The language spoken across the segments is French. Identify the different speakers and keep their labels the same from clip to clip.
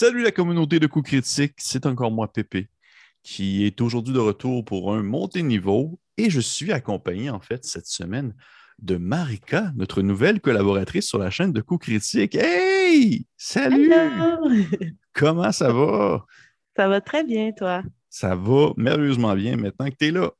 Speaker 1: Salut la communauté de coups critiques, c'est encore moi Pépé qui est aujourd'hui de retour pour un monté niveau et je suis accompagné en fait cette semaine de Marika, notre nouvelle collaboratrice sur la chaîne de coups critiques. Hey! Salut! Comment ça va?
Speaker 2: Ça va très bien, toi?
Speaker 1: Ça va merveilleusement bien maintenant que tu es là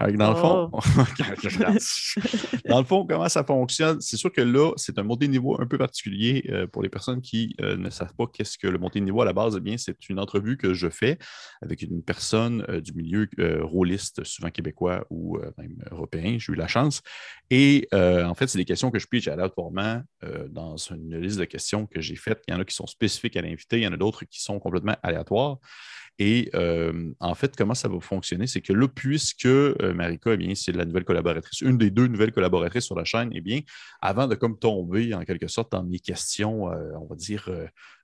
Speaker 1: dans le fond, oh. dans le fond, comment ça fonctionne? C'est sûr que là, c'est un monté de niveau un peu particulier euh, pour les personnes qui euh, ne savent pas qu'est-ce que le monté de niveau à la base. Eh bien, c'est une entrevue que je fais avec une personne euh, du milieu rôliste, souvent québécois ou même européen. J'ai eu la chance. Et en fait, c'est des questions que je pitch aléatoirement dans une liste de questions que j'ai faites. Il y en a qui sont spécifiques à l'invité, il y en a d'autres qui sont complètement aléatoires. Et euh, en fait, comment ça va fonctionner? C'est que là, puisque euh, Marika, eh bien, c'est la nouvelle collaboratrice, une des deux nouvelles collaboratrices sur la chaîne, eh bien, avant de comme tomber en quelque sorte dans mes questions, euh, on va dire,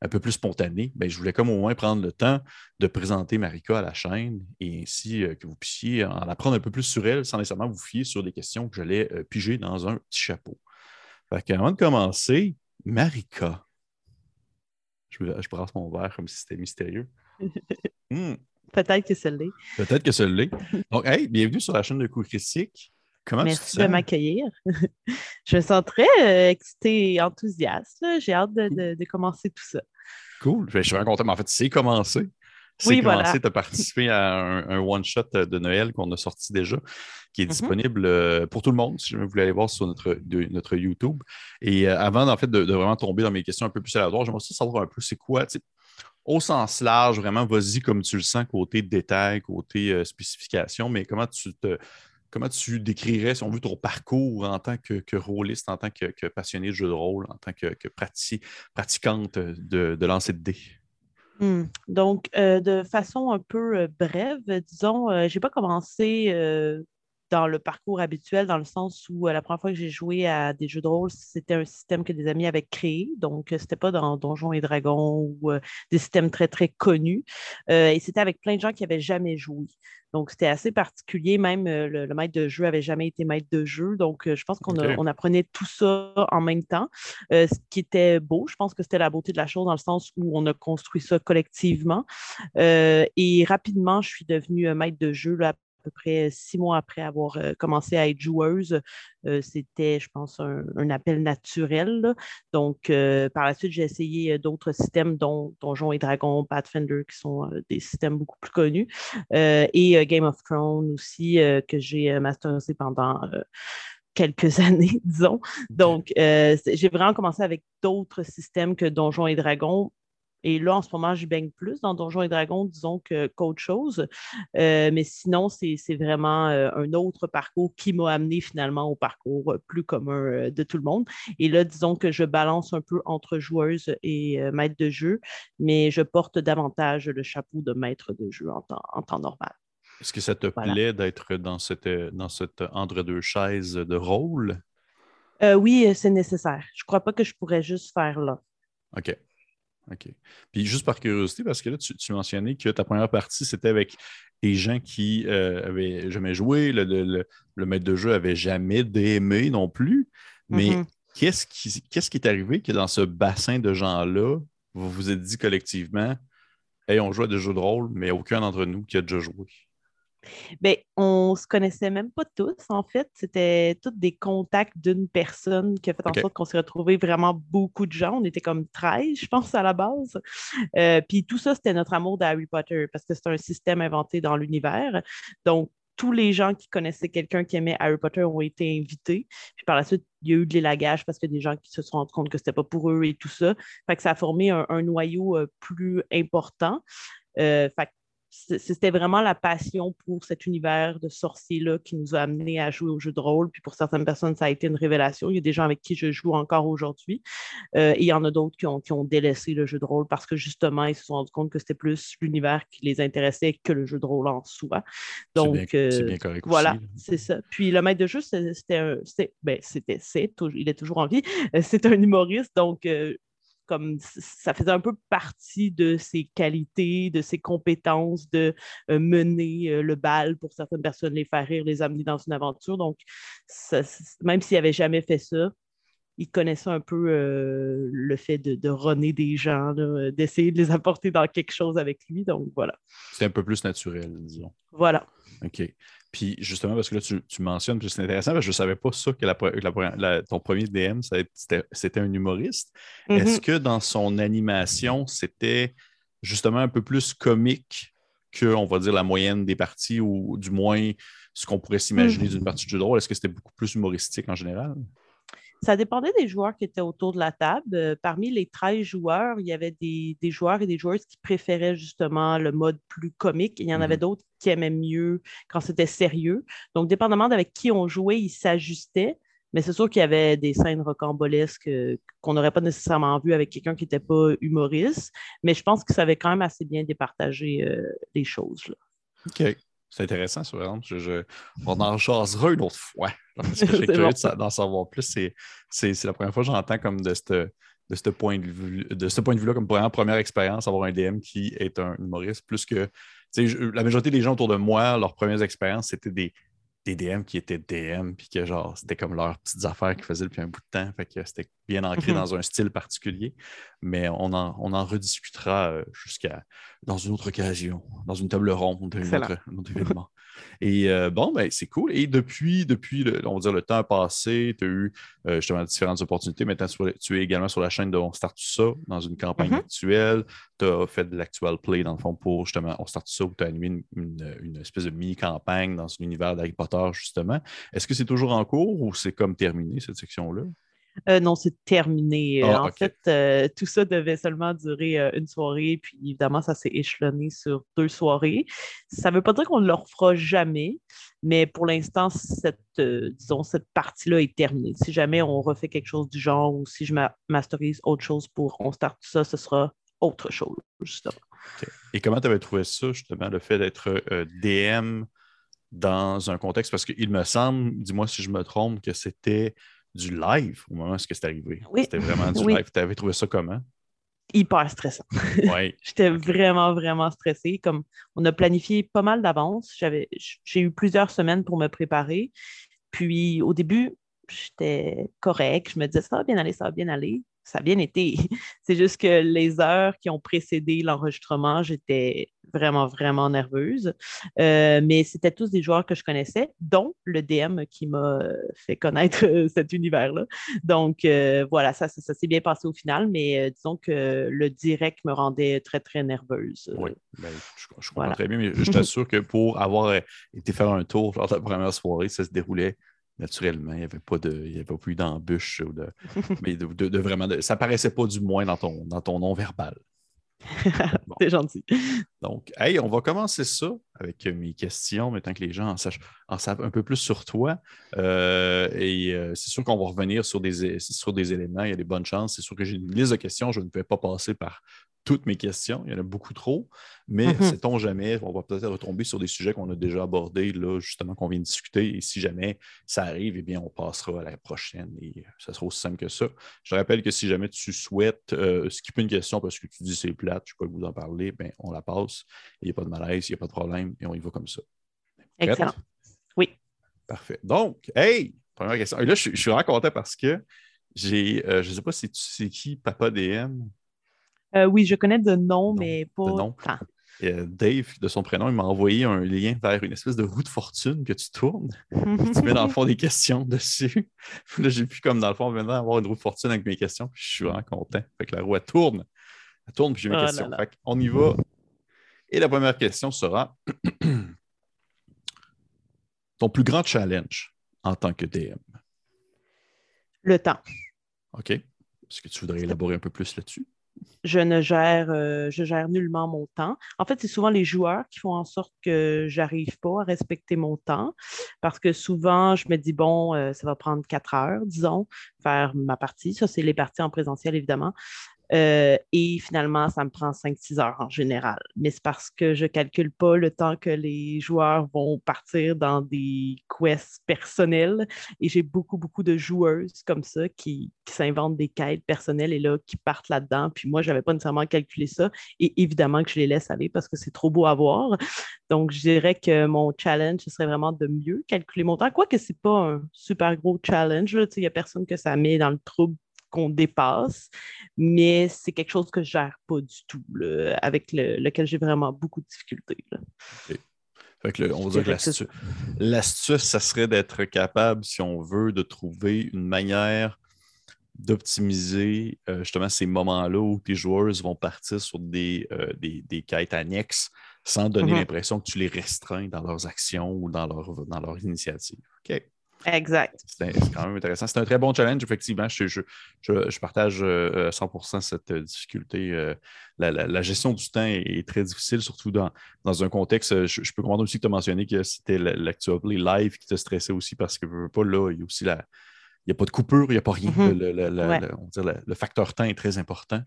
Speaker 1: un peu plus spontanées, bien, je voulais comme au moins prendre le temps de présenter Marika à la chaîne et ainsi que vous puissiez en apprendre un peu plus sur elle sans nécessairement vous fier sur des questions que j'allais piger dans un petit chapeau. Fait Avant de commencer, Marika, je, je brasse mon verre comme si c'était mystérieux.
Speaker 2: Hmm. Peut-être que c'est l'est.
Speaker 1: Peut-être que c'est l'est. Donc, hey, bienvenue sur la chaîne de coups critiques.
Speaker 2: Comment Merci de m'accueillir. je me sens très euh, excitée et enthousiaste. J'ai hâte de, commencer tout ça.
Speaker 1: Cool. Je suis vraiment content. Mais en fait, c'est commencé. C'est oui, commencé. Tu as participé à un, one-shot de Noël qu'on a sorti déjà, qui est mm-hmm. disponible euh, pour tout le monde, si vous voulez aller voir sur notre, notre YouTube. Et euh, avant, en fait, de, vraiment tomber dans mes questions un peu plus aléatoires, j'aimerais aussi savoir un peu c'est quoi, au sens large, vraiment, vas-y comme tu le sens, côté détail, côté euh, spécification, mais comment tu te. Comment tu décrirais, si on veut, ton parcours en tant que, rôliste, en tant que, passionné de jeu de rôle, en tant que, pratiquante de, de lancer de dés?
Speaker 2: Hmm. Donc, euh, de façon un peu euh, brève, disons, je n'ai pas commencé dans le parcours habituel, dans le sens où la première fois que j'ai joué à des jeux de rôle, c'était un système que des amis avaient créé. Donc, ce n'était pas dans Donjons et Dragons ou des systèmes très, très connus. et c'était avec plein de gens qui n'avaient jamais joué. Donc, c'était assez particulier. Même le, maître de jeu n'avait jamais été maître de jeu. Donc, je pense qu'on apprenait tout ça en même temps. ce qui était beau, je pense que c'était la beauté de la chose dans le sens où on a construit ça collectivement. et rapidement, je suis devenue maître de jeu là, peu près six mois après avoir euh, commencé à être joueuse. Euh, c'était, je pense, un, appel naturel. Donc, euh, par la suite, j'ai essayé d'autres systèmes, dont Donjons et Dragons, Pathfinder, qui sont des systèmes beaucoup plus connus, et Game of Thrones aussi, que j'ai masterisé pendant quelques années, disons. Donc, j'ai vraiment commencé avec d'autres systèmes que Donjons et Dragons, et là, en ce moment, je baigne plus dans Donjons et Dragons, disons, qu'autre chose. Euh, mais sinon, c'est vraiment euh, un autre parcours qui m'a amené finalement au parcours plus commun euh, de tout le monde. Et là, disons que je balance un peu entre joueuse et maître de jeu, mais je porte davantage le chapeau de maître de jeu en temps, normal.
Speaker 1: Est-ce que ça te plaît d'être dans cette, dans cette entre-deux chaises de rôle?
Speaker 2: oui, c'est nécessaire. Je ne crois pas que je pourrais juste faire là.
Speaker 1: OK. OK. Puis juste par curiosité, parce que là, tu, mentionnais que ta première partie, c'était avec des gens qui n'avaient euh, jamais joué, le, maître de jeu avait jamais aimé non plus. Mais mm-hmm. qu'est-ce qui, qu'est-ce qui est arrivé que dans ce bassin de gens-là, vous vous êtes dit collectivement, hey, on joue à des jeux de rôle, mais aucun d'entre nous qui a déjà joué?
Speaker 2: Bien, on se connaissait même pas tous, en fait. C'était tous des contacts d'une personne qui a fait en sorte qu'on s'est retrouvé vraiment beaucoup de gens. On était comme 13, je pense, à la base. Euh, puis tout ça, c'était notre amour d'Harry Potter parce que c'est un système inventé dans l'univers. Donc, tous les gens qui connaissaient quelqu'un qui aimait Harry Potter ont été invités. Puis par la suite, il y a eu de l'élagage parce que des gens qui se sont rendus compte que c'était pas pour eux et tout ça. Fait que ça a formé un, noyau euh, plus important. Euh, fait c'était vraiment la passion pour cet univers de sorciers-là qui nous a amenés à jouer au jeu de rôle. Puis pour certaines personnes, ça a été une révélation. Il y a des gens avec qui je joue encore aujourd'hui. Euh, et il y en a d'autres qui ont, qui ont, délaissé le jeu de rôle parce que justement, ils se sont rendus compte que c'était plus l'univers qui les intéressait que le jeu de rôle en soi. Donc,
Speaker 1: bien, correct
Speaker 2: Voilà, c'est ça. Puis le maître de jeu, c'était ben, c'était, c'est, il est toujours en vie. Euh, c'est un humoriste. Donc, comme ça faisait un peu partie de ses qualités, de ses compétences de euh, mener euh, le bal pour certaines personnes, les faire rire, les amener dans une aventure. Donc, même s'il n'avait jamais fait ça, il connaissait un peu euh, le fait de, de des gens, d'essayer de les apporter dans quelque chose avec lui. Donc, voilà.
Speaker 1: C'est un peu plus naturel, disons.
Speaker 2: Voilà.
Speaker 1: OK. Puis justement, parce que là, tu, mentionnes, puis c'est intéressant, parce que je ne savais pas ça, que ton premier DM, c'était un humoriste. Mm-hmm. Est-ce que dans son animation, c'était justement un peu plus comique que, on va dire, la moyenne des parties, ou du moins ce qu'on pourrait s'imaginer mm. d'une partie de jeu de rôle? Est-ce que c'était beaucoup plus humoristique en général?
Speaker 2: Ça dépendait des joueurs qui étaient autour de la table. Euh, parmi les 13 joueurs, il y avait des, joueurs et des joueuses qui préféraient justement le mode plus comique. Il y en avait mhm. d'autres qui aimaient mieux quand c'était sérieux. Donc, dépendamment d'avec qui on jouait, ils s'ajustaient. Mais c'est sûr qu'il y avait des scènes rocambolesques euh, qu'on n'aurait pas nécessairement vues avec quelqu'un qui n'était pas humoriste. Mais je pense que ça avait quand même assez bien départagé euh, les choses. Là.
Speaker 1: OK. C'est intéressant, ça, vraiment. Je, on en jasera une autre fois. Parce que j'ai curieux d'en savoir plus. C'est la première fois que j'entends comme de de ce point de vue de ce point de vue-là comme première, première expérience avoir un DM qui est un humoriste plus que la majorité des gens autour de moi leurs premières expériences c'était des des DM qui étaient DM, puis que genre, c'était comme leurs petites affaires qu'ils faisaient depuis un bout de temps. Fait que c'était bien ancré mhm. dans un style particulier. Mais on en, on en rediscutera euh, jusqu'à dans une autre occasion, dans une table ronde, un autre, événement. Et euh, bon, ben, c'est cool. Et depuis, depuis le, on va dire, le temps passé, tu as eu euh, justement différentes opportunités. Maintenant, tu, es également sur la chaîne de On Start Ça dans une campagne mm-hmm. actuelle. Tu as fait de l'actual play, dans le fond, pour justement On Start Ça, où tu as animé une, espèce de mini-campagne dans un univers d'Harry Potter, justement. Est-ce que c'est toujours en cours ou c'est comme terminé, cette section-là?
Speaker 2: Euh, non, c'est terminé. Ah, en fait, euh, tout ça devait seulement durer euh, une soirée, puis évidemment, ça s'est échelonné sur deux soirées. Ça ne veut pas dire qu'on ne le refera jamais, mais pour l'instant, cette, disons, cette partie-là est terminée. Si jamais on refait quelque chose du genre ou si je masterise autre chose pour on start tout ça, ce sera autre chose, justement.
Speaker 1: Et comment tu avais trouvé ça, justement, le fait d'être DM dans un contexte? Parce qu'il me semble, dis-moi si je me trompe, que c'était du live au moment où c'est arrivé.
Speaker 2: Oui.
Speaker 1: C'était vraiment du live. Tu avais trouvé ça comment?
Speaker 2: Hyper stressant.
Speaker 1: Oui.
Speaker 2: J'étais vraiment, vraiment stressée. Comme on a planifié pas mal d'avance. J'ai eu plusieurs semaines pour me préparer. Puis au début, j'étais correct. Je me disais, ça va bien aller, ça va bien aller ça a bien été. C'est juste que les heures qui ont précédé l'enregistrement, j'étais vraiment, vraiment nerveuse. Euh, mais c'était tous des joueurs que je connaissais, dont le DM qui m'a fait connaître cet univers-là. Donc, euh, voilà, ça, ça, s'est bien passé au final, mais euh, disons que le direct me rendait très, très nerveuse.
Speaker 1: Oui, ben, je, comprends très bien, mais je t'assure que pour avoir été faire un tour lors de la première soirée, ça se déroulait naturellement. Il n'y avait pas de, il y avait plus d'embûches ou de, mais de, vraiment, ça paraissait pas du moins dans ton, dans ton nom verbal.
Speaker 2: C'est gentil.
Speaker 1: Donc, hey, on va commencer ça avec mes questions, maintenant que les gens en, savent un peu plus sur toi. Euh, et euh, c'est sûr qu'on va revenir sur des, sur des éléments. Il y a des bonnes chances. C'est sûr que j'ai une liste de questions. Je ne peux pas passer par toutes mes questions. Il y en a beaucoup trop. Mais mm-hmm. sait-on jamais, on va peut-être retomber sur des sujets qu'on a déjà abordés, là, justement, qu'on vient de discuter. Et si jamais ça arrive, eh bien, on passera à la prochaine et ça sera aussi simple que ça. Je rappelle que si jamais tu souhaites euh, skipper une question parce que tu dis c'est plate, je ne peux pas vous en parler, ben, on la passe. Il n'y a pas de malaise, il n'y a pas de problème et on y va comme ça.
Speaker 2: Excellent. Oui.
Speaker 1: Parfait. Donc, hey, première question. Et là, je, suis vraiment content parce que j'ai, euh, je ne sais pas si tu sais qui Papa DM.
Speaker 2: Euh, oui, je connais de nom, mais pas. De nom.
Speaker 1: Euh, Dave, de son prénom, il m'a envoyé un lien vers une espèce de roue de fortune que tu tournes. tu mets dans le fond des questions dessus. là, j'ai pu, comme dans le fond, maintenant avoir une roue de fortune avec mes questions. Puis je suis vraiment content. Fait que la roue, elle tourne. Elle tourne, puis j'ai mes oh questions. Fait on y va. Et la première question sera ton plus grand challenge en tant que DM?
Speaker 2: Le temps.
Speaker 1: OK. Est-ce que tu voudrais élaborer un peu plus là-dessus?
Speaker 2: Je ne gère, euh, je gère nullement mon temps. En fait, c'est souvent les joueurs qui font en sorte que j'arrive pas à respecter mon temps parce que souvent, je me dis, bon, euh, ça va prendre quatre heures, disons, faire ma partie. Ça, c'est les parties en présentiel, évidemment. Euh, et finalement, ça me prend 5-6 heures en général. Mais c'est parce que je ne calcule pas le temps que les joueurs vont partir dans des quests personnels. Et j'ai beaucoup, beaucoup de joueuses comme ça qui, s'inventent des quêtes personnelles et là, qui partent là-dedans. Puis moi, je n'avais pas nécessairement calculé ça. Et évidemment que je les laisse aller parce que c'est trop beau à voir. Donc, je dirais que mon challenge, ce serait vraiment de mieux calculer mon temps. Quoique ce n'est pas un super gros challenge. Il n'y a personne que ça met dans le trouble qu'on dépasse, mais c'est quelque chose que je gère pas du tout, avec lequel j'ai vraiment beaucoup de difficultés.
Speaker 1: on va dire que l'astuce, ça serait d'être capable, si on veut, de trouver une manière d'optimiser euh, justement ces moments-là où tes joueurs vont partir sur des, euh, des, quêtes annexes sans donner mm-hmm. l'impression que tu les restreins dans leurs actions ou dans leur, dans leur initiative. OK.
Speaker 2: Exact.
Speaker 1: C'est quand même intéressant. C'est un très bon challenge, effectivement. Je, partage 100% euh, cette difficulté. Euh, la, gestion du temps est, très difficile, surtout dans, dans un contexte. Je, peux comprendre aussi que tu as mentionné que c'était l'actuel live qui te stressait aussi parce que pas là, il y a aussi la. Il n'y a pas de coupure, il n'y a pas rien. Mm-hmm. le, facteur temps est très important.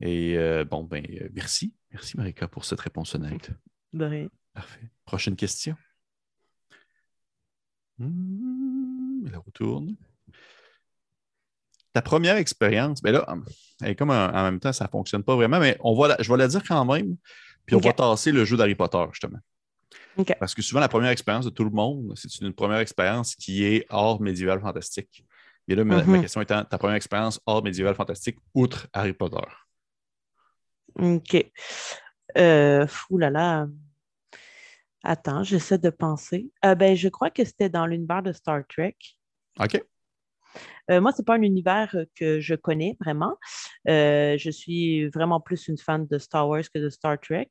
Speaker 1: Et euh, bon, ben, merci. Merci, Marika, pour cette réponse honnête.
Speaker 2: De rien.
Speaker 1: Parfait. Prochaine question. Hmm, elle retourne. Ta première expérience, mais ben là, elle comme en, même temps, ça ne fonctionne pas vraiment, mais on va je vais la dire quand même, puis on va tasser le jeu d'Harry Potter, justement. Parce que souvent, la première expérience de tout le monde, c'est une première expérience qui est hors médiéval fantastique. Et là, ma, mhm. question étant, ta première expérience hors médiéval fantastique, outre Harry Potter?
Speaker 2: OK. Euh, fou là là. Attends, j'essaie de penser. Euh, ben, je crois que c'était dans l'univers de Star Trek.
Speaker 1: OK.
Speaker 2: Euh, moi, ce n'est pas un univers euh, que je connais vraiment. je suis vraiment plus une fan de Star Wars que de Star Trek.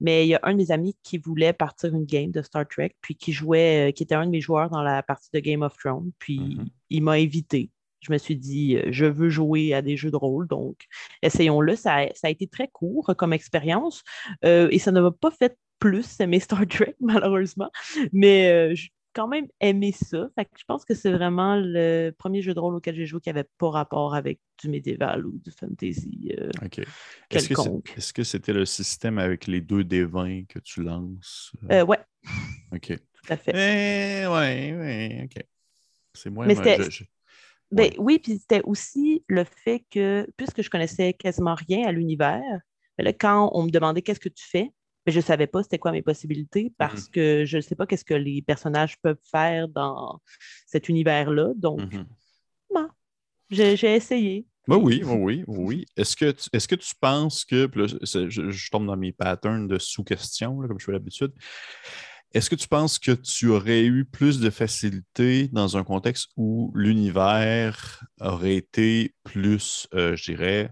Speaker 2: Mais il y a un de mes amis qui voulait partir une game de Star Trek, puis qui jouait, qui était un de mes joueurs dans la partie de Game of Thrones. Puis mm-hmm. il m'a invité. Je me suis dit, je veux jouer à des jeux de rôle, donc essayons-le. Ça, ça, a été très court comme expérience et ça ne m'a pas fait plus aimé Star Trek, malheureusement. Mais euh, j'ai quand même aimé ça. je pense que c'est vraiment le premier jeu de rôle auquel j'ai joué qui n'avait pas rapport avec du médiéval ou du fantasy. Euh.
Speaker 1: Est-ce que c'était le système avec les deux des 20 que tu lances?
Speaker 2: Euh? ouais.
Speaker 1: OK.
Speaker 2: Tout à fait.
Speaker 1: Eh, ouais, ouais, OK. C'est moins.
Speaker 2: Mais ben, Oui, puis c'était aussi le fait que, puisque je connaissais quasiment rien à l'univers, ben quand on me demandait qu'est-ce que tu fais, mais je ne savais pas c'était quoi mes possibilités parce mmh que je ne sais pas qu'est-ce que les personnages peuvent faire dans cet univers-là. Donc, mmh j'ai essayé.
Speaker 1: Ben oui, oui, oui. Est-ce que, tu, est-ce que tu penses que, je, tombe dans mes patterns de sous-questions, comme je fais l'habitude, est-ce que tu penses que tu aurais eu plus de facilité dans un contexte où l'univers aurait été plus, euh, je dirais,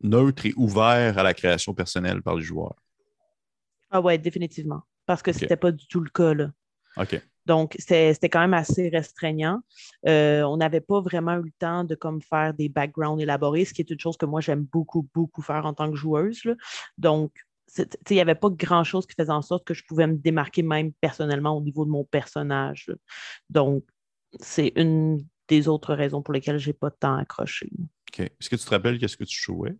Speaker 1: neutre et ouvert à la création personnelle par les joueurs?
Speaker 2: Ah ouais, définitivement. Parce que ce n'était pas du tout le cas. Là.
Speaker 1: OK.
Speaker 2: Donc, c'était quand même assez restreignant. Euh, on n'avait pas vraiment eu le temps de comme, faire des backgrounds élaborés, ce qui est une chose que moi, j'aime beaucoup, beaucoup faire en tant que joueuse. Donc, il n'y avait pas grand-chose qui faisait en sorte que je pouvais me démarquer même personnellement au niveau de mon personnage. Donc, c'est une des autres raisons pour lesquelles je n'ai pas de temps accroché.
Speaker 1: OK. Est-ce que tu te rappelles qu'est-ce que tu jouais?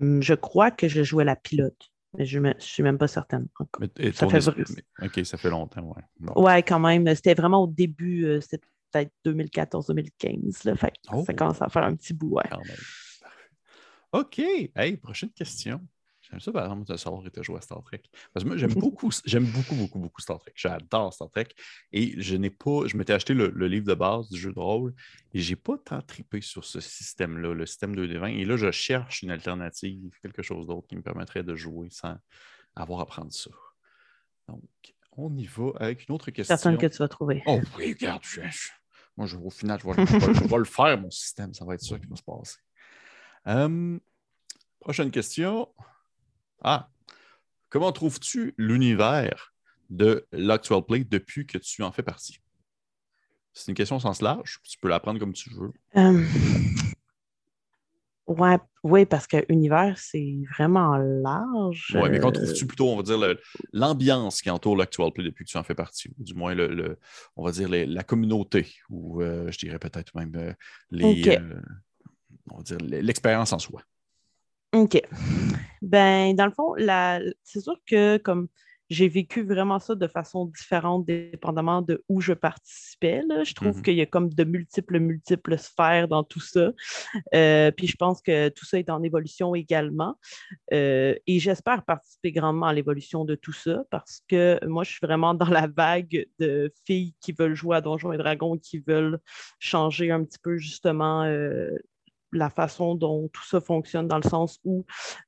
Speaker 2: Hum, je crois que je jouais la pilote. Mais je ne suis même pas certaine.
Speaker 1: ça fait... OK, ça fait longtemps, oui.
Speaker 2: Ouais, quand même. C'était vraiment au début, euh, c'était peut-être 2014-2015. Fait ça oh! commence à faire un petit bout, ouais.
Speaker 1: OK. Hey, prochaine question. J'aime ça, par exemple, de savoir tu as joué à Star Trek. Parce que moi, j'aime beaucoup, j'aime beaucoup, beaucoup, beaucoup Star Trek. J'adore Star Trek. Et je n'ai pas, je m'étais acheté le, livre de base du jeu de rôle et j'ai pas tant trippé sur ce système-là, le système 2D20. Et là, je cherche une alternative, quelque chose d'autre qui me permettrait de jouer sans avoir à prendre ça. Donc, on y va avec une autre question.
Speaker 2: Personne que tu vas trouver.
Speaker 1: Oh oui, regarde, moi, je, au final, je vais, le faire, mon système. Ça va être ça qui va se passer. Hum, prochaine question. Ah, comment trouves-tu l'univers de l'Actual Play depuis que tu en fais partie? C'est une question au sens large. Tu peux la prendre comme tu veux.
Speaker 2: Euh, Ouais, oui, parce que univers, c'est vraiment large.
Speaker 1: Oui, mais qu'on trouve-tu plutôt, on va dire, l'ambiance qui entoure l'actual play depuis que tu en fais partie, ou du moins, le, on va dire, la communauté, ou euh, je dirais peut-être même euh, les, euh, on va dire, l'expérience en soi.
Speaker 2: OK. Ben, dans le fond, c'est sûr que comme j'ai vécu vraiment ça de façon différente, dépendamment de où je participais. Je trouve mmh qu'il y a comme de multiples, multiples sphères dans tout ça. Euh, puis je pense que tout ça est en évolution également. Euh, et j'espère participer grandement à l'évolution de tout ça parce que moi, je suis vraiment dans la vague de filles qui veulent jouer à Donjons et Dragons, qui veulent changer un petit peu justement euh, la façon dont tout ça fonctionne, dans le sens où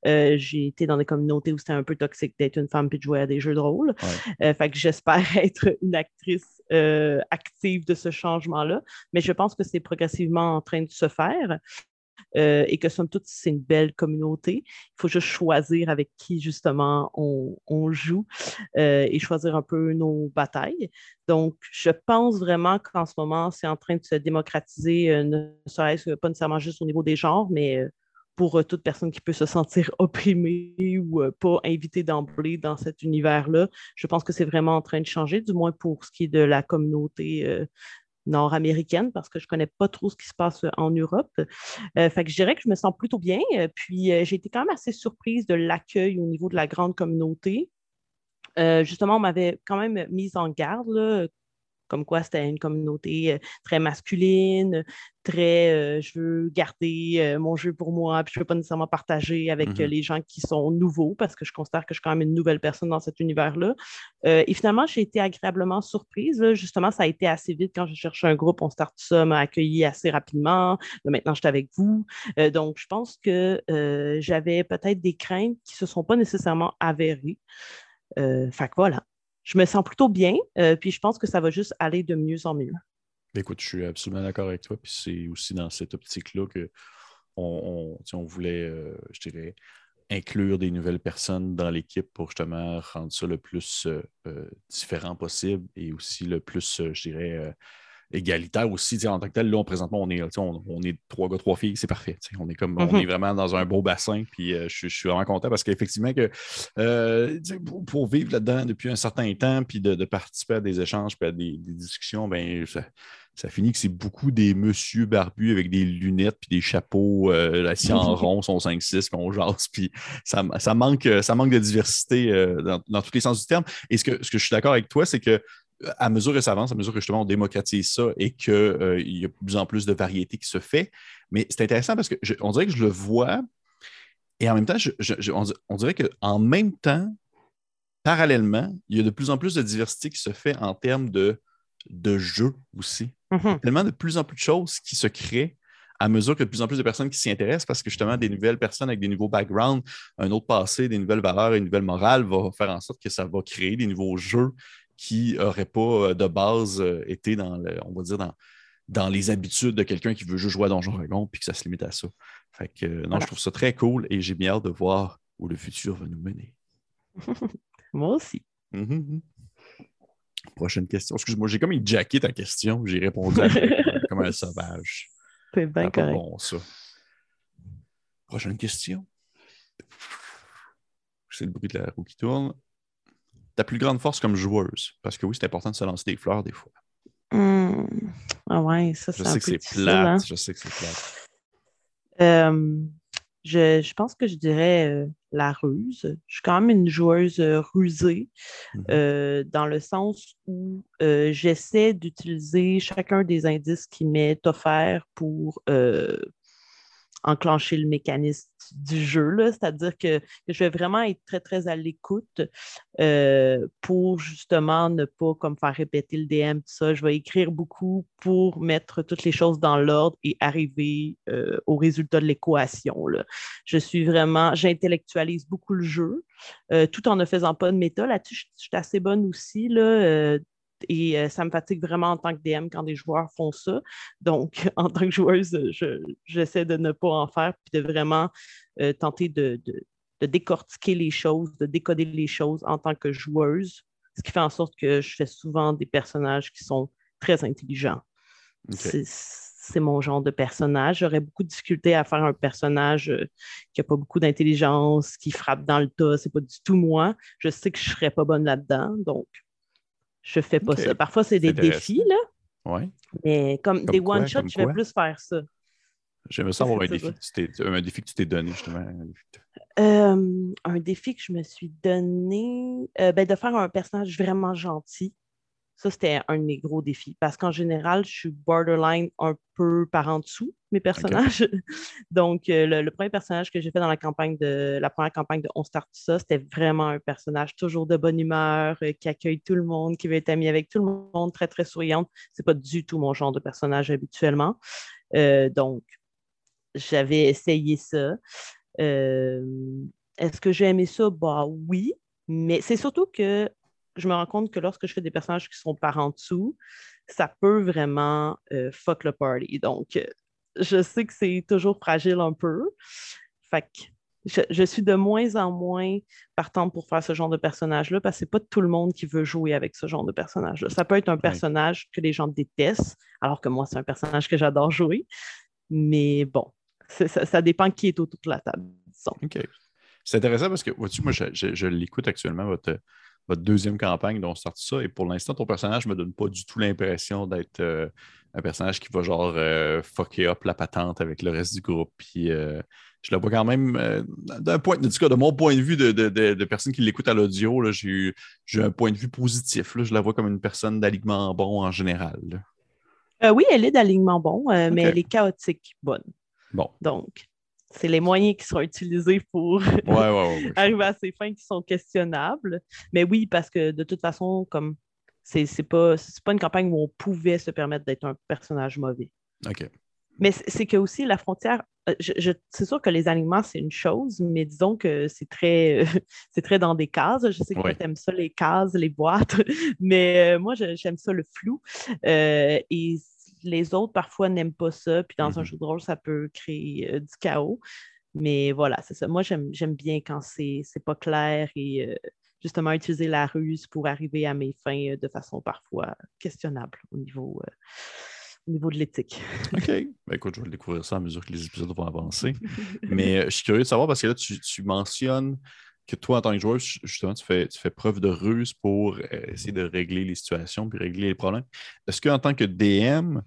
Speaker 2: euh, j'ai été dans des communautés où c'était un peu toxique d'être une femme puis de jouer à des jeux de rôle. Euh, fait que j'espère être une actrice euh, active de ce changement-là, mais je pense que c'est progressivement en train de se faire. Euh, et que somme toute, c'est une belle communauté. Il faut juste choisir avec qui, justement, on, joue euh, et choisir un peu nos batailles. Donc, je pense vraiment qu'en ce moment, c'est en train de se démocratiser, euh, ne serait-ce pas nécessairement juste au niveau des genres, mais pour toute personne qui peut se sentir opprimée ou pas invitée d'emblée dans cet univers-là. Je pense que c'est vraiment en train de changer, du moins pour ce qui est de la communauté nord-américaine parce que je ne connais pas trop ce qui se passe euh, en Europe. Euh, je dirais que je me sens plutôt bien. Euh, puis j'ai été quand même assez surprise de l'accueil au niveau de la grande communauté. justement, on m'avait quand même mise en garde là, comme quoi c'était une communauté euh, très masculine, très euh, je veux garder euh, mon jeu pour moi, puis je ne veux pas nécessairement partager avec mm-hmm. les gens qui sont nouveaux parce que je considère que je suis quand même une nouvelle personne dans cet univers-là. et finalement, j'ai été agréablement surprise. Justement, ça a été assez vite quand je cherchais un groupe, on start ça, m'a accueilli assez rapidement. maintenant, j'étais avec vous. donc, je pense que j'avais peut-être des craintes qui ne se sont pas nécessairement avérées. fait que voilà je me sens plutôt bien, euh, puis je pense que ça va juste aller de mieux en mieux.
Speaker 1: Écoute, je suis absolument d'accord avec toi, puis c'est aussi dans cette optique-là que on, voulait, euh, je dirais, inclure des nouvelles personnes dans l'équipe pour justement rendre ça le plus euh, différent possible et aussi le plus, je dirais, égalitaire aussi. En tant que tel, là, présentement, on est, on, est trois gars, trois filles, c'est parfait. On est comme on mm-hmm. est vraiment dans un beau bassin. Puis euh, je, suis vraiment content parce qu'effectivement, que, euh, pour, vivre là-dedans depuis un certain temps, puis de, participer à des échanges, puis à des, discussions, ben ça, finit que c'est beaucoup des monsieur barbus avec des lunettes puis des chapeaux euh, assis en rond, sont 5-6, qu'on jase, puis ça, manque, ça manque de diversité dans, dans, tous les sens du terme. Et ce que, ce que je suis d'accord avec toi, c'est que à mesure que ça avance, à mesure que justement on démocratise ça et qu'il euh, y a de plus en plus de variétés qui se fait. Mais c'est intéressant parce qu'on dirait que je le vois et en même temps, on, dirait qu'en même temps, parallèlement, il y a de plus en plus de diversité qui se fait en termes de, de jeux aussi. Mm-hmm. Tellement de plus en plus de choses qui se créent à mesure que de plus en plus de personnes qui s'y intéressent parce que justement, des nouvelles personnes avec des nouveaux backgrounds, un autre passé, des nouvelles valeurs une nouvelle morale va faire en sorte que ça va créer des nouveaux jeux qui n'aurait pas euh, de base euh, été dans, le, on va dire, dans, dans les habitudes de quelqu'un qui veut juste jouer à Donjon Dragon puis que ça se limite à ça. Fait que euh, non, je trouve ça très cool et j'ai bien hâte de voir où le futur va nous mener.
Speaker 2: Moi aussi.
Speaker 1: Mm-hmm. Prochaine question. Excuse-moi, j'ai comme une jacket ta question. J'ai répondu comme un sauvage.
Speaker 2: C'est bien correct.
Speaker 1: Bon, ça. Prochaine question. C'est le bruit de la roue qui tourne ta plus grande force comme joueuse? Parce que oui, c'est important de se lancer des fleurs des fois.
Speaker 2: Hmm. Ah ouais, ça,
Speaker 1: c'est
Speaker 2: Je sais
Speaker 1: que c'est plate. Hein. Je sais que c'est plate.
Speaker 2: Euh, je, pense que je dirais euh, la ruse. Je suis quand même une joueuse euh, rusée, mm-hmm. dans le sens où j'essaie d'utiliser chacun des indices qui m'est offert pour enclencher le mécanisme du jeu. C'est-à-dire que, je vais vraiment être très, très à l'écoute euh, pour justement ne pas comme faire répéter le DM, tout ça. Je vais écrire beaucoup pour mettre toutes les choses dans l'ordre et arriver euh, au résultat de l'équation. Je suis vraiment, j'intellectualise beaucoup le jeu, euh, tout en ne faisant pas de méta. Là-dessus, je, suis assez bonne aussi. Là, et euh, ça me fatigue vraiment en tant que DM quand des joueurs font ça. Donc, en tant que joueuse, j'essaie de ne pas en faire puis de vraiment euh, tenter de, décortiquer les choses, de décoder les choses en tant que joueuse, ce qui fait en sorte que je fais souvent des personnages qui sont très intelligents. c'est mon genre de personnage. J'aurais beaucoup de difficulté à faire un personnage euh, qui n'a pas beaucoup d'intelligence, qui frappe dans le tas. C'est pas du tout moi. Je sais que je ne serais pas bonne là-dedans, donc je fais pas ça. Parfois, c'est des défis, là.
Speaker 1: Ouais.
Speaker 2: Mais comme, des one-shots, je vais plus faire ça.
Speaker 1: J'aimerais savoir un défi, un défi, que tu t'es donné, justement.
Speaker 2: Euh, un défi que je me suis donné, euh, ben, de faire un personnage vraiment gentil. Ça, c'était un de mes gros défis. Parce qu'en général, je suis borderline un peu par en dessous, mes personnages. Donc, euh, le, premier personnage que j'ai fait dans la campagne de la première campagne de On Start ça, c'était vraiment un personnage toujours de bonne humeur, qui accueille tout le monde, qui veut être ami avec tout le monde, très, très souriante. C'est pas du tout mon genre de personnage habituellement. donc, j'avais essayé ça. Euh, est-ce que j'ai aimé ça? Bah oui, mais c'est surtout que je me rends compte que lorsque je fais des personnages qui sont par en dessous, ça peut vraiment euh, fuck le party. Donc, euh, je sais que c'est toujours fragile un peu. Fait que je, suis de moins en moins partant pour faire ce genre de personnage-là parce que c'est pas tout le monde qui veut jouer avec ce genre de personnage-là. Ça peut être un personnage que les gens détestent, alors que moi, c'est un personnage que j'adore jouer. Mais bon, ça, dépend qui est autour de la table.
Speaker 1: OK. C'est intéressant parce que, vois-tu, moi, je, l'écoute actuellement, votre, votre deuxième campagne dont on sort ça, et pour l'instant, ton personnage ne me donne pas du tout l'impression d'être euh, un personnage qui va genre euh, fucker up la patente avec le reste du groupe. Puis euh, je le vois quand même d'un point, en tout cas, de mon point de vue de, de, de, personne qui l'écoute à l'audio, j'ai un point de vue positif. Là. Je la vois comme une personne d'alignement bon en général.
Speaker 2: oui, elle est d'alignement bon, mais elle est chaotique bonne.
Speaker 1: Bon.
Speaker 2: Donc, c'est les moyens qui sont utilisés pour arriver à ces fins qui sont questionnables. Mais oui, parce que de toute façon, comme c'est pas, pas une campagne où on pouvait se permettre d'être un personnage mauvais.
Speaker 1: OK.
Speaker 2: Mais c'est que aussi la frontière, euh, c'est sûr que les aliments, c'est une chose, mais disons que c'est très, c'est très dans des cases. Je sais que tu aimes ça, les cases, les boîtes, mais euh, moi, j'aime ça le flou. Euh, et les autres, parfois, n'aiment pas ça. Puis dans un mm-hmm. jeu de rôle, ça peut créer euh, du chaos. Mais voilà, c'est ça. Moi, j'aime bien quand c'est pas clair et euh, justement utiliser la ruse pour arriver à mes fins euh, de façon parfois questionnable au niveau, au niveau de l'éthique.
Speaker 1: OK. Ben, écoute, je vais découvrir ça à mesure que les épisodes vont avancer. Mais je suis curieux de savoir parce que là, tu, tu, mentionnes que toi, en tant que joueur, justement, tu fais, tu fais preuve de ruse pour essayer de régler les situations puis régler les problèmes. Est-ce qu'en tant que DM,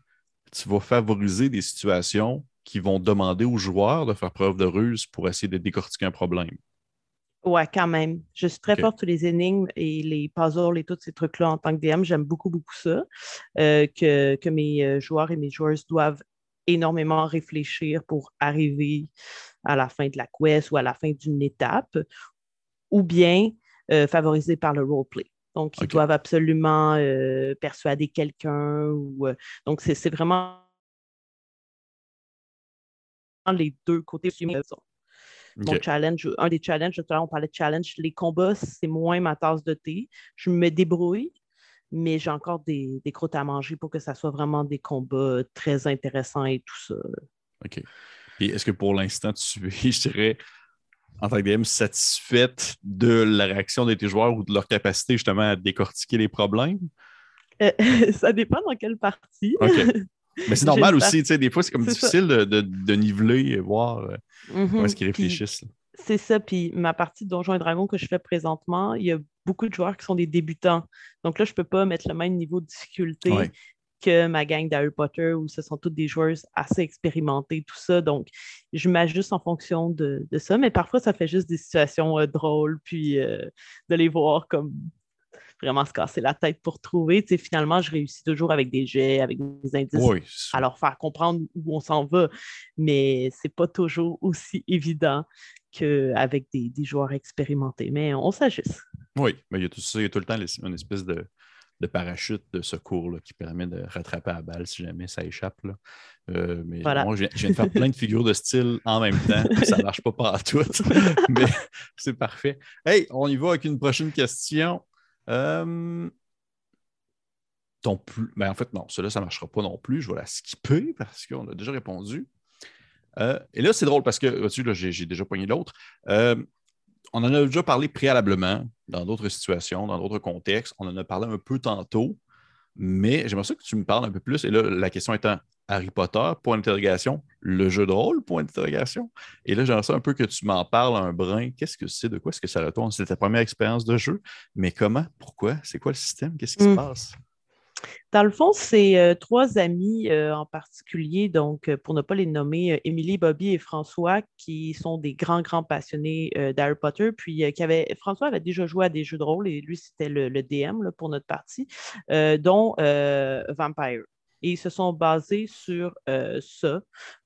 Speaker 1: tu vas favoriser des situations qui vont demander aux joueurs de faire preuve de ruse pour essayer de décortiquer un problème?
Speaker 2: Ouais, quand même. Je suis très forte sur les énigmes et les puzzles et tous ces trucs-là en tant que DM. J'aime beaucoup, beaucoup ça. Euh, que, que, mes euh, joueurs et mes joueuses doivent énormément réfléchir pour arriver à la fin de la quest ou à la fin d'une étape, ou bien euh, favoriser par le roleplay. Donc, ils doivent absolument euh, persuader quelqu'un. Ou, euh, donc, c'est vraiment les deux côtés. Mon challenge, un des challenges, tout à l'heure, on parlait de challenge. Les combats, c'est moins ma tasse de thé. Je me débrouille, mais j'ai encore des, des, croûtes à manger pour que ça soit vraiment des combats très intéressants et tout ça.
Speaker 1: OK. Et est-ce que pour l'instant, tu es, je dirais, en tant que DM, satisfaite de la réaction de tes joueurs ou de leur capacité justement à décortiquer les problèmes?
Speaker 2: Euh, ça dépend dans quelle partie.
Speaker 1: Mais c'est normal aussi, tu sais, des fois, c'est comme difficile de, de, niveler et voir euh, mm-hmm. comment est-ce qu'ils réfléchissent.
Speaker 2: C'est ça, puis ma partie de Donjons et Dragons que je fais présentement, il y a beaucoup de joueurs qui sont des débutants. Donc là, je ne peux pas mettre le même niveau de difficulté que ma gang d'Harry Potter où ce sont toutes des joueuses assez expérimentées, tout ça. Donc, je m'ajuste en fonction de, ça, mais parfois, ça fait juste des situations euh, drôles, puis euh, de les voir comme vraiment se casser la tête pour trouver. Tu sais, finalement, je réussis toujours avec des jets, avec des indices, à leur faire comprendre où on s'en va, mais c'est pas toujours aussi évident qu'avec des, des joueurs expérimentés, mais on s'ajuste.
Speaker 1: Oui, mais il y a tout ça, il y a tout le temps une espèce de de parachute de secours qui permet de rattraper la balle si jamais ça échappe. Euh, mais moi, je viens, de faire plein de figures de style en même temps. ça ne marche pas partout, mais c'est parfait. Hey, on y va avec une prochaine question. Euh, ton plus... Ben, en fait, non, cela, ça ne marchera pas non plus. Je vais la skipper parce qu'on a déjà répondu. Euh, et là, c'est drôle parce que, j'ai déjà poigné l'autre on en a déjà parlé préalablement dans d'autres situations, dans d'autres contextes. On en a parlé un peu tantôt, mais j'aimerais ça que tu me parles un peu plus. Et là, la question étant Harry Potter, point d'interrogation, le jeu de rôle, point d'interrogation. Et là, j'aimerais ça un peu que tu m'en parles un brin. Qu'est-ce que c'est, de quoi est-ce que ça retourne? C'est ta première expérience de jeu, mais comment, pourquoi, c'est quoi le système, qu'est-ce qui se hmm. passe?
Speaker 2: Dans le fond, c'est euh, trois amis euh, en particulier, donc euh, pour ne pas les nommer, Émilie, Bobby et François, qui sont des grands, grands passionnés d'Harry Potter. Puis qui avait, François avait déjà joué à des jeux de rôle et lui, c'était le, DM pour notre partie, dont Vampire. Ils se sont basés sur ça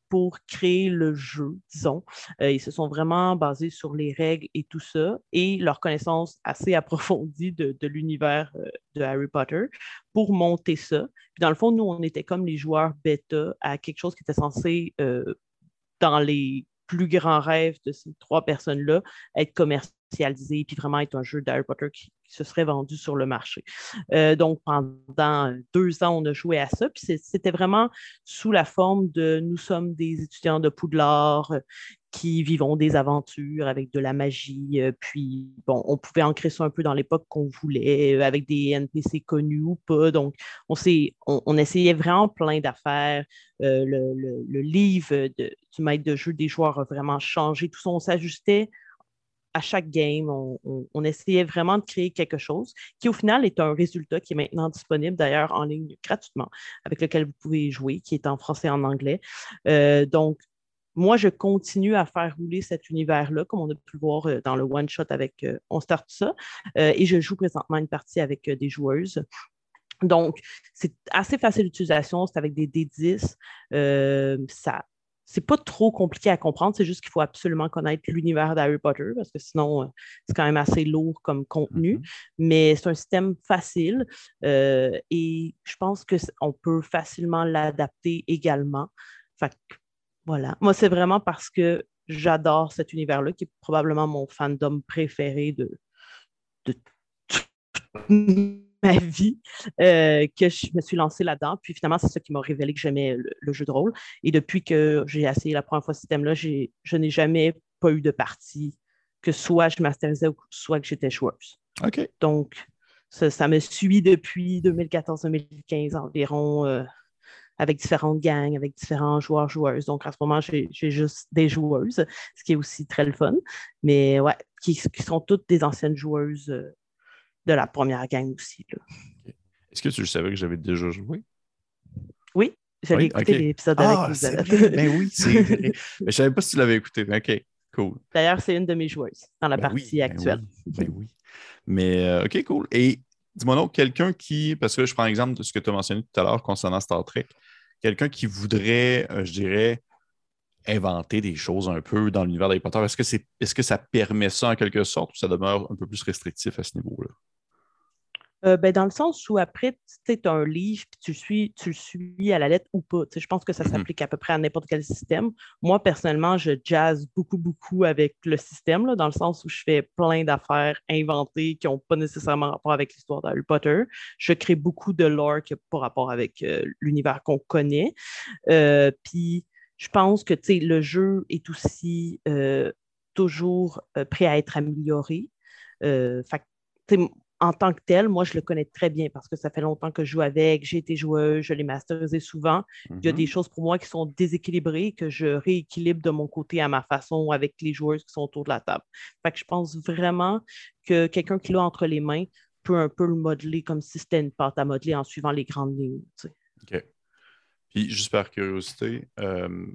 Speaker 2: pour créer le jeu, disons. Euh, ils se sont vraiment basés sur les règles et tout ça et leur connaissance assez approfondie de, l'univers euh, de Harry Potter pour monter ça. Puis dans le fond, nous, on était comme les joueurs bêta à quelque chose qui était censé, euh, dans les plus grands rêves de ces trois personnes-là, être commercialisé puis vraiment être un jeu d'Harry Potter qui, se serait vendu sur le marché. Euh, donc, pendant deux ans, on a joué à ça, puis c'était vraiment sous la forme de nous sommes des étudiants de Poudlard qui vivons des aventures avec de la magie. Euh, puis, bon, on pouvait ancrer ça un peu dans l'époque qu'on voulait, euh, avec des NPC connus ou pas. Donc, on, on, essayait vraiment plein d'affaires. le, livre du maître de jeu des joueurs a vraiment changé. Tout ça, on s'ajustait à chaque game, on, essayait vraiment de créer quelque chose qui, au final, est un résultat qui est maintenant disponible, d'ailleurs, en ligne gratuitement, avec lequel vous pouvez jouer, qui est en français et en anglais. Euh, donc, moi, je continue à faire rouler cet univers-là, comme on a pu le voir euh, dans le one-shot avec euh, On Start ça, et je joue présentement une partie avec des joueuses. Donc, c'est assez facile d'utilisation, c'est avec des D10. ça c'est pas trop compliqué à comprendre, c'est juste qu'il faut absolument connaître l'univers d'Harry Potter parce que sinon, euh, c'est quand même assez lourd comme contenu. Mm-hmm. Mais c'est un système facile euh, et je pense qu'on peut facilement l'adapter également. Fait voilà. Moi, c'est vraiment parce que j'adore cet univers-là qui est probablement mon fandom préféré de, de ma vie euh, que je me suis lancée là-dedans. Puis finalement, c'est ça qui m'a révélé que j'aimais le, jeu de rôle. Et depuis que j'ai essayé la première fois ce système-là, je n'ai jamais pas eu de partie que soit je masterisais ou soit que j'étais joueuse.
Speaker 1: OK.
Speaker 2: Donc, ça, me suit depuis 2014-2015 environ. Euh, avec différentes gangs, avec différents joueurs, joueuses. Donc, en ce moment, j'ai juste des joueuses, ce qui est aussi très le fun. Mais ouais, qui, sont toutes des anciennes joueuses euh, de la première gang aussi.
Speaker 1: Est-ce que tu savais que j'avais déjà joué?
Speaker 2: Oui, j'avais écouté l'épisode avec
Speaker 1: ah, vous. Mais oui, c'est vrai. mais je ne savais pas si tu l'avais écouté. OK, cool.
Speaker 2: D'ailleurs, c'est une de mes joueuses dans la ben partie ben actuelle.
Speaker 1: Ben oui. Mais euh, OK, cool. Et dis-moi donc, quelqu'un qui, parce que je prends l'exemple de ce que tu as mentionné tout à l'heure concernant Star Trek, quelqu'un qui voudrait, euh, je dirais, inventer des choses un peu dans l'univers d'Harry Potter, est-ce que, c'est, est-ce que ça permet ça en quelque sorte ou ça demeure un peu plus restrictif à ce niveau-là?
Speaker 2: Euh, ben, dans le sens où après, tu as un livre, puis tu, suis, tu le suis à la lettre ou pas. je pense que ça mhm. s'applique à peu près à n'importe quel système. Moi, personnellement, je jazz beaucoup, beaucoup avec le système, là, dans le sens où je fais plein d'affaires inventées qui n'ont pas nécessairement rapport avec l'histoire d'Harry Potter. Je crée beaucoup de lore qui n'a pas rapport avec euh, l'univers qu'on connaît. Euh, puis, je pense que le jeu est aussi toujours prêt à être amélioré. Fait, en tant que tel, moi, je le connais très bien parce que ça fait longtemps que je joue avec, j'ai été joueuse, je l'ai masterisé souvent. Il y a des mm-hmm. choses pour moi qui sont déséquilibrées, que je rééquilibre de mon côté à ma façon avec les joueuses qui sont autour de la table. Fait que je pense vraiment que quelqu'un qui l'a entre les mains peut un peu le modeler comme si c'était une pâte à modeler en suivant les grandes lignes.
Speaker 1: OK. Puis, juste par curiosité, euh,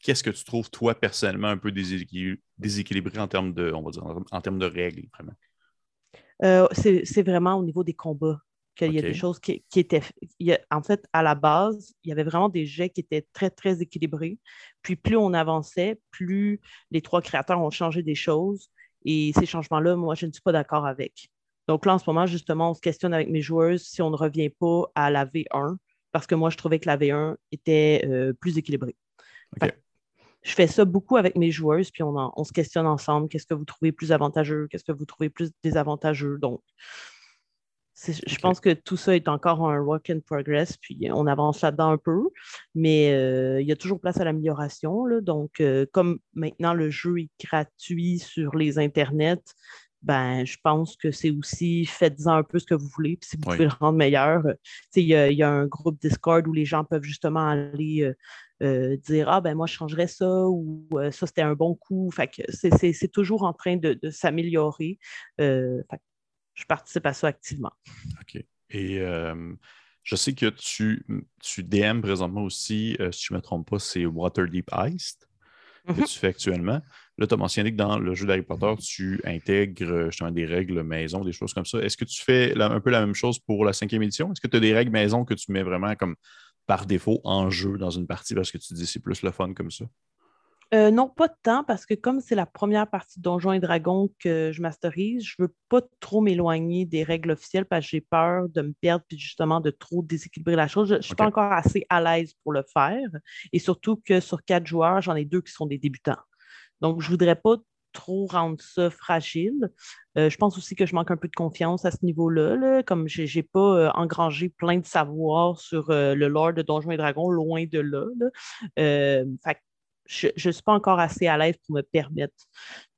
Speaker 1: qu'est-ce que tu trouves, toi, personnellement, un peu déséquilibré en termes de, on va dire, en termes de règles, vraiment?
Speaker 2: Euh, c'est vraiment au niveau des combats qu'il y a des choses qui, étaient. en fait, à la base, il y avait vraiment des jets qui étaient très, très équilibrés. Puis plus on avançait, plus les trois créateurs ont changé des choses. Et ces changements-là, moi, je ne suis pas d'accord avec. Donc là, en ce moment, justement, on se questionne avec mes joueuses si on ne revient pas à la V1, parce que moi, je trouvais que la V1 était euh, plus équilibrée je fais ça beaucoup avec mes joueuses, puis on, se questionne ensemble. Qu'est-ce que vous trouvez plus avantageux? Qu'est-ce que vous trouvez plus désavantageux? Donc, je pense que tout ça est encore un work in progress, puis on avance là-dedans un peu, mais euh, il y a toujours place à l'amélioration. Donc, euh, comme maintenant le jeu est gratuit sur les internets, ben, je pense que c'est aussi faites-en un peu ce que vous voulez. Puis si vous pouvez le rendre meilleur, euh, il y, y, a un groupe Discord où les gens peuvent justement aller euh, euh, dire Ah, ben moi, je changerais ça ou ça, c'était un bon coup. Fait que c'est toujours en train de, s'améliorer. je participe à ça activement.
Speaker 1: OK. Et je sais que tu, tu DM présentement aussi, si je ne me trompe pas, c'est Waterdeep Iced que mm-hmm. tu fais actuellement. Là, tu as mentionné que dans le jeu d'Harry Potter, tu intègres justement des règles maison, des choses comme ça. Est-ce que tu fais un peu la même chose pour la cinquième édition? Est-ce que tu as des règles maison que tu mets vraiment comme par défaut en jeu dans une partie parce que tu dis c'est plus le fun comme ça?
Speaker 2: Euh, non, pas de temps, parce que comme c'est la première partie de Donjons et Dragons que je masterise, je ne veux pas trop m'éloigner des règles officielles parce que j'ai peur de me perdre puis justement de trop déséquilibrer la chose. Je ne suis pas encore assez à l'aise pour le faire. Et surtout que sur quatre joueurs, j'en ai deux qui sont des débutants. Donc, je ne voudrais pas trop rendre ça fragile. Euh, je pense aussi que je manque un peu de confiance à ce niveau-là, comme je n'ai pas euh, engrangé plein de savoir sur euh, le lore de Donjons et Dragons, loin de là. je ne suis pas encore assez à l'aise pour me permettre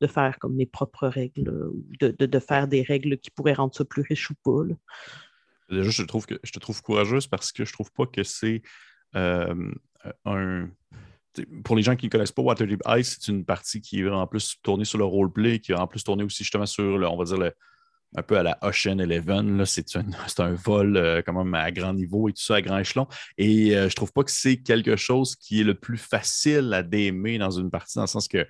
Speaker 2: de faire comme mes propres règles ou de, faire des règles qui pourraient rendre ça plus riche ou pas.
Speaker 1: Déjà, je trouve que je te trouve courageuse parce que je trouve pas que c'est un pour les gens qui ne connaissent pas Waterdeep Ice, c'est une partie qui est en plus tournée sur le roleplay, qui est en plus tournée aussi justement sur, le, on va dire, un peu à la Ocean Eleven. C'est un, un, vol euh, quand même à grand niveau et tout ça, à grand échelon. Et je euh, je trouve pas que c'est quelque chose qui est le plus facile à démer dans une partie, dans le sens que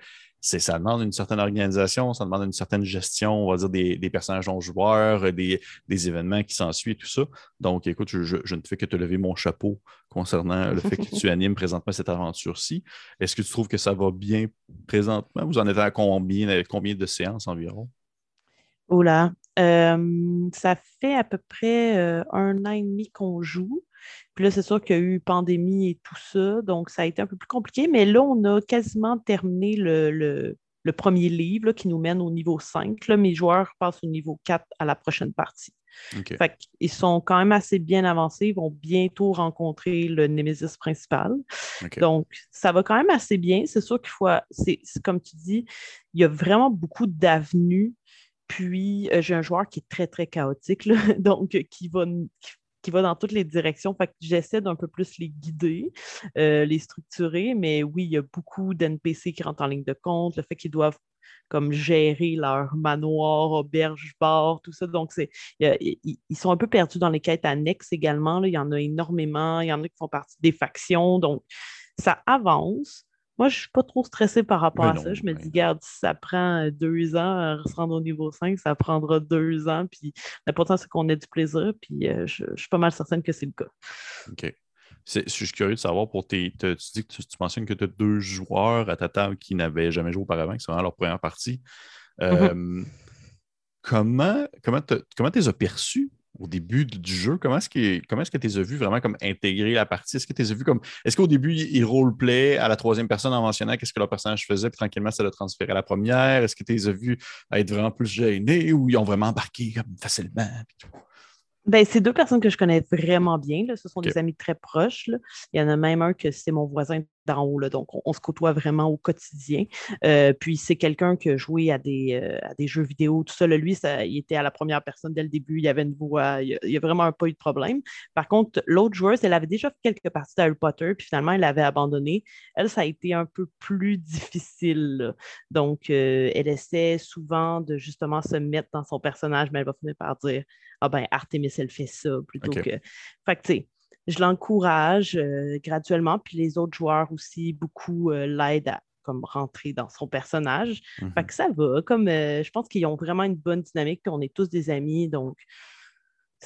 Speaker 1: ça demande une certaine organisation, ça demande une certaine gestion, on va dire, des, personnages non joueurs, des, des événements qui s'ensuivent et tout ça. Donc, écoute, je, ne fais que te lever mon chapeau concernant le fait que tu animes présentement cette aventure-ci. Est-ce que tu trouves que ça va bien présentement? Vous en êtes à combien, combien de séances environ?
Speaker 2: Oula, euh, ça fait à peu près euh, un an et demi qu'on joue. Puis là, c'est sûr qu'il y a eu pandémie et tout ça, donc ça a été un peu plus compliqué. Mais là, on a quasiment terminé le, premier livre qui nous mène au niveau 5. Là, mes joueurs passent au niveau 4 à la prochaine partie. Fait ils sont quand même assez bien avancés. Ils vont bientôt rencontrer le Némésis principal. Donc, ça va quand même assez bien. C'est sûr qu'il faut, c'est comme tu dis, il y a vraiment beaucoup d'avenues. Puis, euh, j'ai un joueur qui est très, très chaotique, donc qui va, qui va dans toutes les directions. J'essaie d'un peu plus les guider, euh, les structurer, mais oui, il y a beaucoup d'NPC qui rentrent en ligne de compte, le fait qu'ils doivent comme gérer leur manoir, auberge, bar, tout ça. Donc, c'est, ils sont un peu perdus dans les quêtes annexes également. Il y en a énormément. Il y en a qui font partie des factions. Donc, ça avance. Moi, je ne suis pas trop stressée par rapport à ça. Je me dis, regarde, si ça prend euh, deux ans à se rendre au niveau 5, ça prendra deux ans. Puis l'important, c'est qu'on ait du plaisir. Puis euh, je, suis pas mal certaine que c'est le cas.
Speaker 1: OK. Je suis curieux de savoir pour tes. Tu dis que tu, mentionnes que tu as deux joueurs à ta table qui n'avaient jamais joué auparavant, qui sont vraiment leur première partie. Euh, comment comment tu les as perçus au début du jeu, comment est-ce que comment est-ce que tu les as vus vraiment comme intégrer la partie? Est-ce que tu as comme. Est-ce qu'au début, ils roleplay à la troisième personne en mentionnant qu'est-ce que leur personnage faisait, puis tranquillement, ça l'a transféré à la première? Est-ce que tu les as vus être vraiment plus gênés ou ils ont vraiment embarqué comme facilement?
Speaker 2: Ben, c'est deux personnes que je connais vraiment bien. Là. Ce sont des amis très proches. Il y en a même un que c'est mon voisin d'en haut. Là, donc, on, se côtoie vraiment au quotidien. Euh, puis, c'est quelqu'un qui a joué à des, euh, à des jeux vidéo, tout ça. lui, ça, il était à la première personne dès le début. Il avait une voix. Il n'y a, vraiment pas eu de problème. Par contre, l'autre joueuse, elle avait déjà fait quelques parties d'Harry Potter. Puis, finalement, elle avait abandonné. Elle, ça a été un peu plus difficile. Donc, euh, elle essaie souvent de justement se mettre dans son personnage, mais elle va finir par dire Ah ben, Artemis, elle fait ça plutôt que. Fait que, tu sais, je l'encourage euh, graduellement, puis les autres joueurs aussi, beaucoup euh, l'aident à comme rentrer dans son personnage. Fait mhm. que ça va, comme euh, je pense qu'ils ont vraiment une bonne dynamique, puis on est tous des amis, donc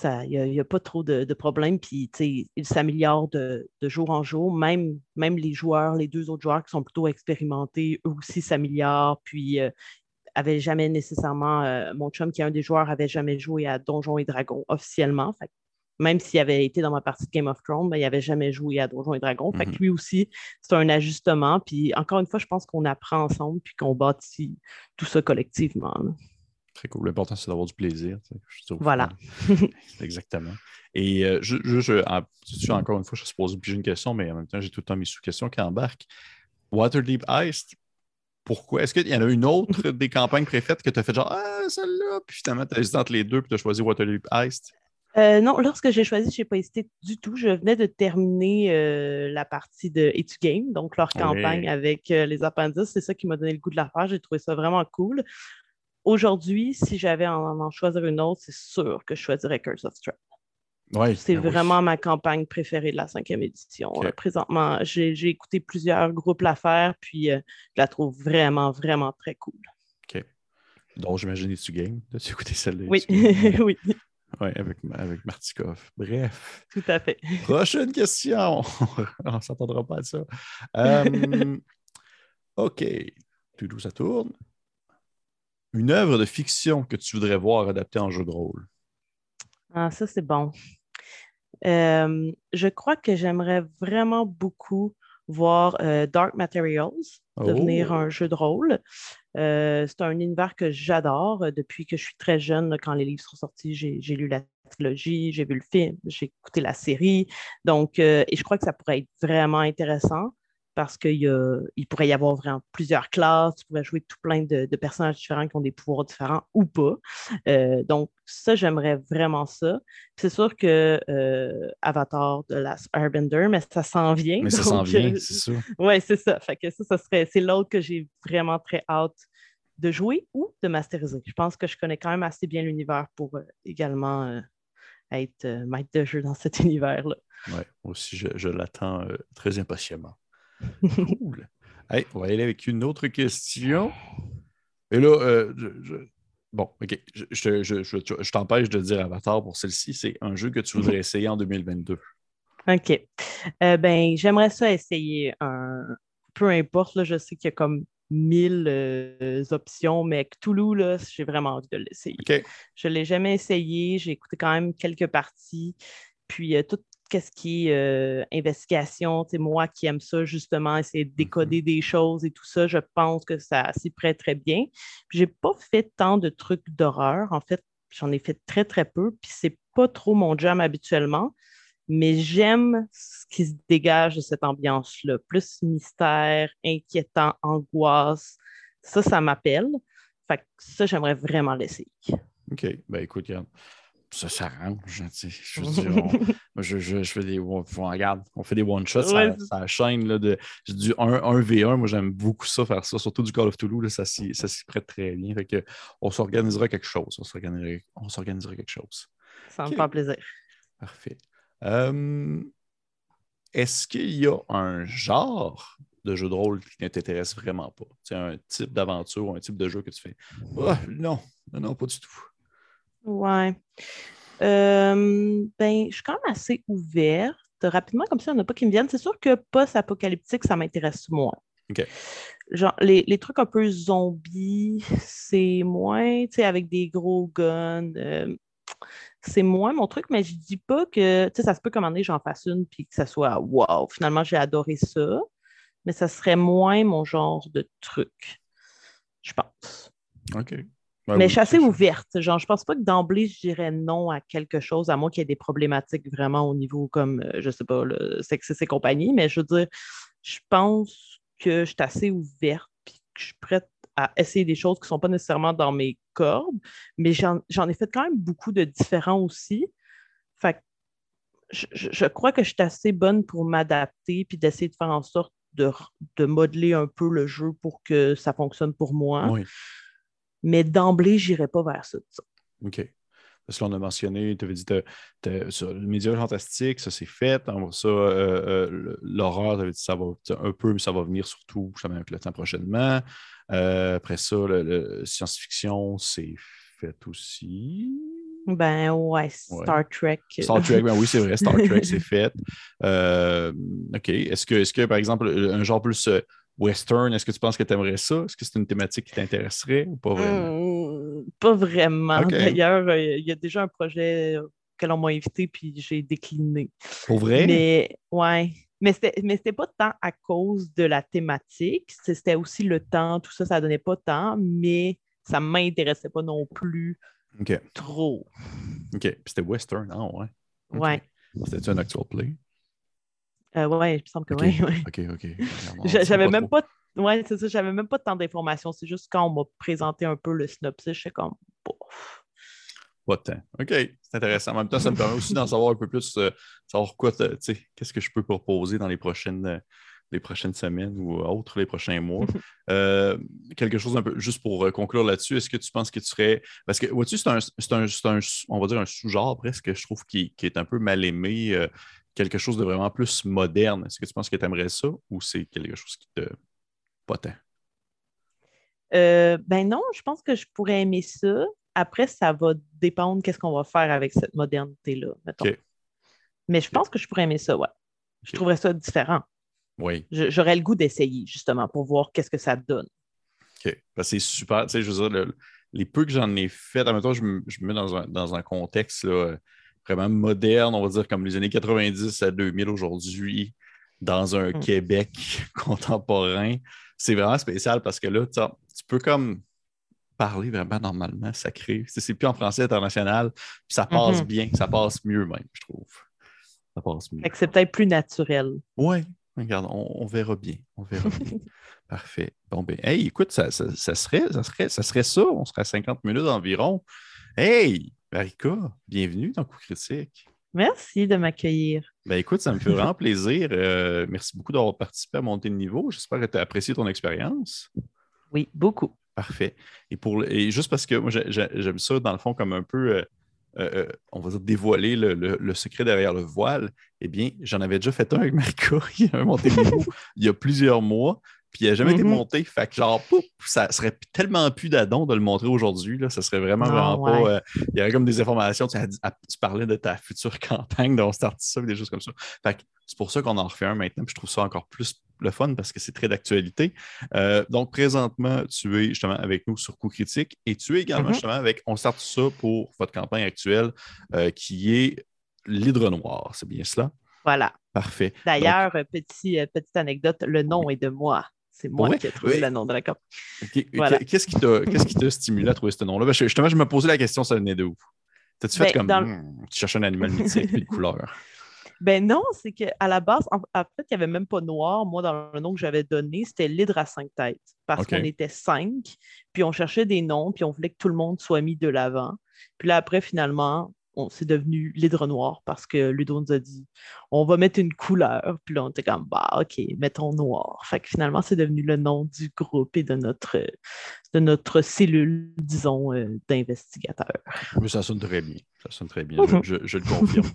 Speaker 2: il n'y a, pas trop de, problèmes, puis ils s'améliorent de, jour en jour. Même, même les joueurs, les deux autres joueurs qui sont plutôt expérimentés, eux aussi s'améliorent, puis avait jamais nécessairement, mon chum qui est un des joueurs, avait jamais joué à Donjons et Dragons officiellement. Fait même s'il avait été dans ma partie de Game of Thrones, ben, il n'avait jamais joué à Donjons et Dragons. Fait que mhm. lui aussi, c'est un ajustement. Puis encore une fois, je pense qu'on apprend ensemble puis qu'on bâtit tout ça collectivement.
Speaker 1: Très cool. L'important, c'est d'avoir du plaisir.
Speaker 2: voilà.
Speaker 1: Exactement. Et euh, je, je, encore une fois, je suppose que j'ai une question, mais en même temps, j'ai tout le temps mes sous-questions qui embarquent. Waterdeep Ice, pourquoi? Est-ce qu'il y en a une autre des campagnes préfaites que tu as fait genre Ah, celle-là, puis finalement, tu as hésité entre les deux, puis tu as choisi Waterloo Heist?
Speaker 2: Euh, non, lorsque j'ai choisi, je n'ai pas hésité du tout. Je venais de terminer euh, la partie de It's Game, donc leur campagne avec euh, les appendices. C'est ça qui m'a donné le goût de la faire. J'ai trouvé ça vraiment cool. Aujourd'hui, si j'avais à en, choisir une autre, c'est sûr que je choisirais Curse of Strahd. c'est ben vraiment ma campagne préférée de la cinquième édition. présentement, j'ai écouté plusieurs groupes la faire, puis je la trouve vraiment, vraiment très cool.
Speaker 1: OK. Donc, j'imagine tu game. Tu écouté celle-là?
Speaker 2: Oui, oui.
Speaker 1: Oui, avec, avec Martikov. Bref.
Speaker 2: Tout à fait.
Speaker 1: Prochaine question. On ne s'entendra pas à ça. Euh, OK. Tout ça tourne? Une œuvre de fiction que tu voudrais voir adaptée en jeu de rôle?
Speaker 2: Ah, ça, c'est bon. Euh, je crois que j'aimerais vraiment beaucoup voir euh, Dark Materials devenir oh! un jeu de rôle. Euh, c'est un univers que j'adore depuis que je suis très jeune. quand les livres sont sortis, j'ai lu la trilogie, j'ai vu le film, j'ai écouté la série. Donc, et je crois que ça pourrait être vraiment intéressant parce qu'il pourrait y avoir vraiment plusieurs classes, tu pourrais jouer tout plein de, personnages différents qui ont des pouvoirs différents ou pas. Euh, donc, ça, j'aimerais vraiment ça. C'est sûr que euh, Avatar de Last Airbender, mais ça s'en vient.
Speaker 1: Mais ça s'en vient, c'est ça.
Speaker 2: Oui, c'est ça. Fait que ça, ça serait, c'est l'autre que j'ai vraiment très hâte de jouer ou de masteriser. Je pense que je connais quand même assez bien l'univers pour euh, également être maître de jeu dans cet univers-là.
Speaker 1: Oui, aussi, je l'attends très impatiemment. Cool. on va aller avec une autre question. Et là, euh, bon, OK, je, t'empêche de dire Avatar pour celle-ci. C'est un jeu que tu voudrais essayer en 2022.
Speaker 2: OK. Euh, ben, j'aimerais ça essayer un. Peu importe, là, je sais qu'il y a comme mille euh, options, mais Cthulhu, là, j'ai vraiment envie de l'essayer. Je ne l'ai jamais essayé. J'ai écouté quand même quelques parties. Puis tout, qu'est-ce qui est euh, investigation, c'est moi qui aime ça, justement, essayer de décoder mm-hmm. des choses et tout ça, je pense que ça s'y prête très bien. Je n'ai pas fait tant de trucs d'horreur. En fait, j'en ai fait très, très peu, puis c'est pas trop mon jam habituellement, mais j'aime ce qui se dégage de cette ambiance-là. Plus mystère, inquiétant, angoisse. Ça, ça m'appelle. Fait que ça, j'aimerais vraiment l'essayer.
Speaker 1: OK. Ben écoute, regarde ça s'arrange. Je, on, je, je, fais des. On, regarde, on fait des one-shots, ça, ça, chaîne là, de, du 1, v 1 Moi, j'aime beaucoup ça, faire ça, surtout du Call of Toulouse. Là, ça s'y prête très bien. Fait que, on s'organisera quelque chose. On s'organisera quelque chose.
Speaker 2: Ça me fait plaisir.
Speaker 1: Parfait. Euh, est-ce qu'il y a un genre de jeu de rôle qui ne t'intéresse vraiment pas? C'est un type d'aventure ou un type de jeu que tu fais? Oh, non, non, non, pas du tout.
Speaker 2: Ouais. Euh, ben, je suis quand même assez ouverte. Rapidement, comme ça, il n'y en a pas qui me viennent. C'est sûr que post-apocalyptique, ça m'intéresse moins.
Speaker 1: OK.
Speaker 2: Genre, les, trucs un peu zombies, c'est moins, tu sais, avec des gros guns. Euh, c'est moins mon truc, mais je dis pas que, tu sais, ça se peut commander, j'en fasse une, puis que ça soit wow, finalement, j'ai adoré ça. Mais ça serait moins mon genre de truc, je pense.
Speaker 1: OK
Speaker 2: mais je suis assez ouverte. Genre, je pense pas que d'emblée, je dirais non à quelque chose, à moins qu'il y ait des problématiques vraiment au niveau comme, euh, je sais pas, le sexe et compagnie. Mais je veux dire, je pense que je suis assez ouverte puis que je suis prête à essayer des choses qui ne sont pas nécessairement dans mes cordes. Mais j'en ai fait quand même beaucoup de différents aussi. Fait que je, crois que je suis assez bonne pour m'adapter puis d'essayer de faire en sorte de, de, modeler un peu le jeu pour que ça fonctionne pour moi.
Speaker 1: Oui.
Speaker 2: Mais d'emblée, je n'irai pas vers ça,
Speaker 1: OK. Parce qu'on a mentionné, tu avais dit, sur le média fantastique, ça c'est fait. Ça, euh, euh, l'horreur, tu avais dit, ça va un peu, mais ça va venir surtout avec le temps prochainement. Euh, après ça, le, science-fiction, c'est fait aussi.
Speaker 2: Ben ouais, Star Trek.
Speaker 1: Star Trek, ben oui, c'est vrai, Star Trek, c'est fait. OK. Est-ce que, est que, par exemple, un genre plus western, est-ce que tu penses que tu aimerais ça? Est-ce que c'est une thématique qui t'intéresserait ou pas vraiment?
Speaker 2: Hmm, pas vraiment. D'ailleurs, euh, il y a déjà un projet auquel on m'a invité puis j'ai décliné.
Speaker 1: Pour vrai?
Speaker 2: Mais ouais. Mais c'était pas tant à cause de la thématique, c'était aussi le temps, tout ça, ça donnait pas tant, mais ça m'intéressait pas non plus trop.
Speaker 1: OK. Puis c'était western, non? Ah. Ouais. C'était-tu un actual play?
Speaker 2: Euh, ouais, il me semble que oui. Ouais.
Speaker 1: OK, OK.
Speaker 2: J'avais même pas. Ouais, c'est ça, j'avais même pas tant d'informations. C'est juste quand on m'a présenté un peu le synopsis, je sais comme. Bof.
Speaker 1: Pas. OK, c'est intéressant. En même temps, ça me permet aussi d'en savoir un peu plus, euh, savoir quoi, tu sais, qu'est-ce que je peux proposer dans les prochaines, euh, les prochaines semaines ou autres, les prochains mois. Euh, quelque chose un peu, juste pour euh, conclure là-dessus, est-ce que tu penses que tu serais. Parce que, vois-tu, c'est un, on va dire, un sous-genre presque, je trouve, qui, est un peu mal aimé, euh, quelque chose de vraiment plus moderne. Est-ce que tu penses que tu aimerais ça ou c'est quelque chose qui te. pas tant?
Speaker 2: ben non, je pense que je pourrais aimer ça. Après, ça va dépendre qu'est-ce qu'on va faire avec cette modernité-là, mettons. Mais je pense que je pourrais aimer ça, ouais. Je trouverais ça différent.
Speaker 1: Oui.
Speaker 2: J'aurais le goût d'essayer, justement, pour voir qu'est-ce que ça donne.
Speaker 1: OK. Ben, c'est super. Tu sais, je veux dire, les peu que j'en ai fait, en même temps, je me, mets dans un, contexte vraiment moderne, on va dire comme les années 90 à 2000 aujourd'hui, dans un hmm. Québec contemporain. C'est vraiment spécial parce que là, tu peux comme parler vraiment normalement, sacré. C'est plus en français international, puis ça passe mm-hmm. bien, ça passe mieux même, je trouve. Ça passe mieux.
Speaker 2: C'est peut-être plus naturel.
Speaker 1: Oui, Regarde, on, verra bien. On verra bien. Parfait. Bon, ben, hey, écoute, ça, serait, ça, serait, ça serait ça. On serait à 50 minutes environ. Hey, Marika, bienvenue dans Coup Critique.
Speaker 2: Merci de m'accueillir.
Speaker 1: Ben écoute, ça me fait vraiment plaisir. Euh, merci beaucoup d'avoir participé à monter de niveau. J'espère que tu as apprécié ton expérience.
Speaker 2: Oui, beaucoup.
Speaker 1: Parfait. Et, pour, et juste parce que moi, j'aime ça, dans le fond, comme un peu euh, euh, on va dire, dévoiler le, secret derrière le voile, eh bien, j'en avais déjà fait un avec Marika, il a monté il y a plusieurs mois, puis il n'a jamais été mm-hmm. monté. Fait que, genre, pouf, ça serait tellement plus d'adon de le montrer aujourd'hui. Ça serait vraiment, ah, vraiment pas. Euh, il y aurait comme des informations. Tu, parlais de ta future campagne, de start ça, des choses comme ça. Fait que c'est pour ça qu'on en refait un maintenant. Puis je trouve ça encore plus le fun parce que c'est très d'actualité. Euh, donc, présentement, tu es justement avec nous sur Coup Critique et tu es également mm-hmm. justement avec On start ça pour votre campagne actuelle euh, qui est l'hydre noir. C'est bien cela?
Speaker 2: Voilà.
Speaker 1: Parfait.
Speaker 2: D'ailleurs, petit, petite anecdote, le nom est de moi. C'est moi qui ai trouvé le nom de la COP.
Speaker 1: Qu'est-ce qui t'a stimulé à trouver ce nom-là? Justement, je me posais la question, ça venait de où? T'as-tu fait ben, comme hmm, tu cherches un animal mythique et de couleur?
Speaker 2: Ben non, c'est qu'à la base, en, fait, il n'y avait même pas noir. Moi, dans le nom que j'avais donné, c'était l'hydre à cinq têtes. Parce qu'on était cinq, puis on cherchait des noms, puis on voulait que tout le monde soit mis de l'avant. Puis là, après, finalement, c'est devenu l'hydre noir parce que Ludo nous a dit on va mettre une couleur. Puis là, on était comme bah, OK, mettons noir. Fait que finalement, c'est devenu le nom du groupe et de notre, de notre cellule, disons, euh, d'investigateurs.
Speaker 1: Mais ça sonne très bien. Ça sonne très bien, je, le confirme.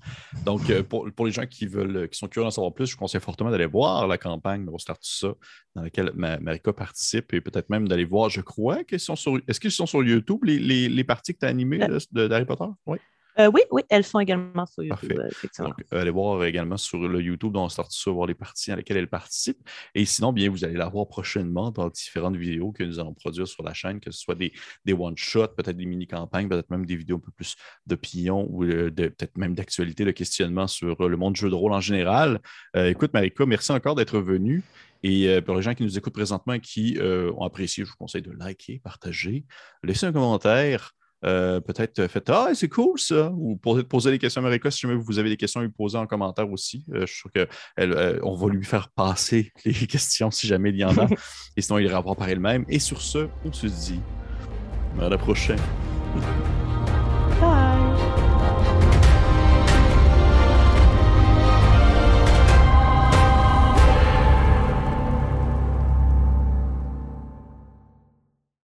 Speaker 1: Donc, euh, pour, les gens qui veulent, qui sont curieux d'en savoir plus, je conseille fortement d'aller voir la campagne de Start ça, dans laquelle Marika participe, et peut-être même d'aller voir, je crois, qu'ils sont sur. Est-ce qu'ils sont sur YouTube, les, les, parties que tu as animées euh, d'Harry Potter?
Speaker 2: Oui. Euh, oui, oui, elles sont également sur YouTube, euh, effectivement.
Speaker 1: Donc, allez voir également sur le YouTube dont on sort ça, voir les parties dans lesquelles elle participe. Et sinon, bien, vous allez la voir prochainement dans différentes vidéos que nous allons produire sur la chaîne, que ce soit des, des one-shots, peut-être des mini-campagnes, peut-être même des vidéos un peu plus d'opinion ou euh, peut-être même d'actualité, de questionnement sur le monde du jeu de rôle en général. écoute, Marika, merci encore d'être venue. Et pour les gens qui nous écoutent présentement et qui ont apprécié, je vous conseille de liker, partager, laisser un commentaire. Euh, peut-être euh, faites Ah, c'est cool ça, ou poser, poser des questions à Marika si jamais vous avez des questions à lui poser en commentaire aussi. Euh, je suis sûr qu'on va lui faire passer les questions si jamais il y en a. Et sinon, il ira par elle-même. Et sur ce, on se dit à la prochaine. Bye.